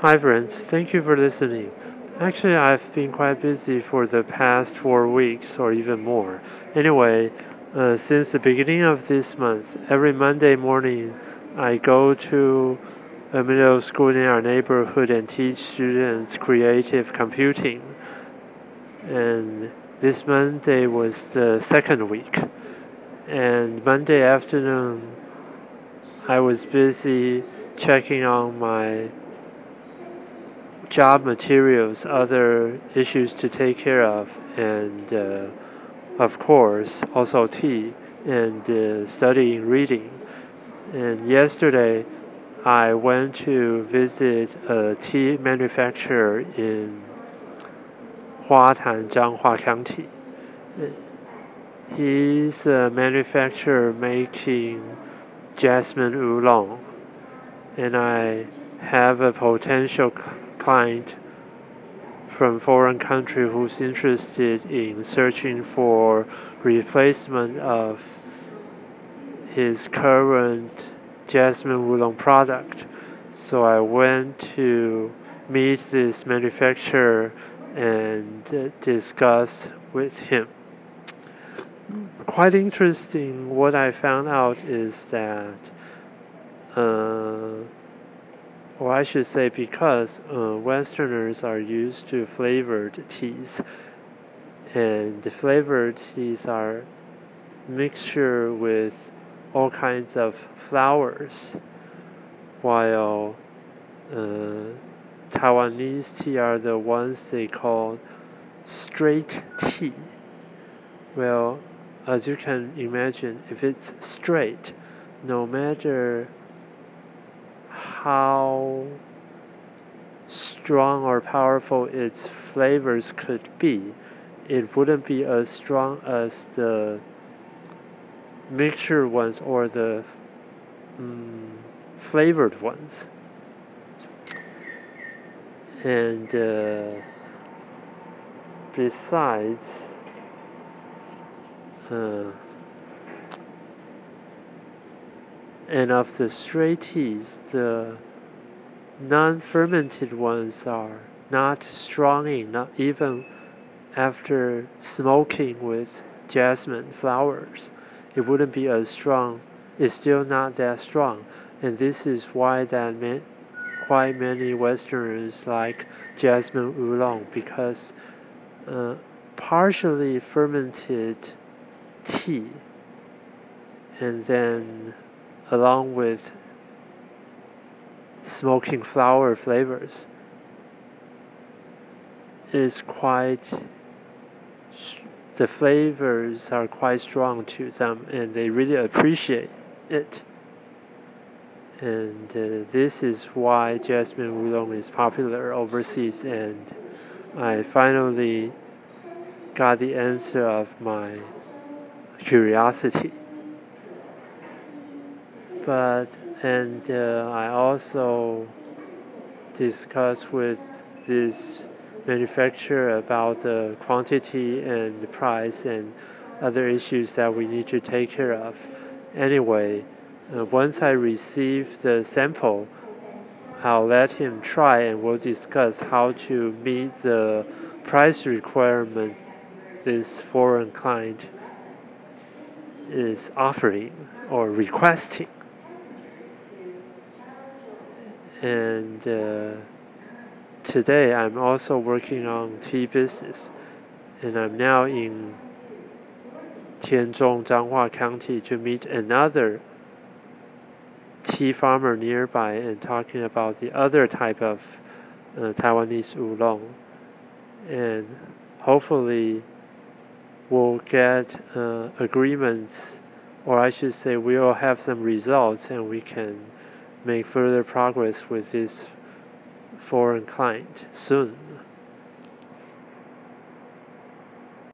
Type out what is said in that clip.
Hi, friends. Thank you for listening. Actually, I've been quite busy for the past four weeks or even more. Anyway, uh, since the beginning of this month, every Monday morning, I go to a middle school in our neighborhood and teach students creative computing. And this Monday was the second week. And Monday afternoon, I was busy checking on my job materials, other issues to take care of, and uh, of course, also tea and uh, studying reading. And yesterday, I went to visit a tea manufacturer in Huatan, Zhanghua County. He's a manufacturer making jasmine oolong, and I have a potential client from foreign country who's interested in searching for replacement of his current jasmine oolong product. So I went to meet this manufacturer and discuss with him. Quite interesting. What I found out is that. Uh, or I should say because uh, Westerners are used to flavored teas, and the flavored teas are mixture with all kinds of flowers, while uh, Taiwanese tea are the ones they call straight tea. Well, as you can imagine, if it's straight, no matter how strong or powerful its flavors could be, it wouldn't be as strong as the mixture ones or the um, flavored ones. And uh, besides, uh, and of the straight teas, the non-fermented ones are not strong enough even after smoking with jasmine flowers. It wouldn't be as strong. It's still not that strong, and this is why that quite many Westerners like jasmine oolong because uh, partially fermented tea and then along with smoking flower flavors is quite the flavors are quite strong to them and they really appreciate it. And uh, this is why jasmine oolong is popular overseas and I finally got the answer of my curiosity but and uh, I also discussed with this manufacturer about the quantity and the price and other issues that we need to take care of. Anyway, uh, once I receive the sample, I'll let him try and we'll discuss how to meet the price requirement this foreign client is offering or requesting and uh, today I'm also working on tea business, and I'm now in Tianzhong, Zhanghua County to meet another tea farmer nearby and talking about the other type of uh, Taiwanese oolong, and hopefully we'll get uh, agreements, or I should say we'll have some results, and we can make further progress with this foreign client soon.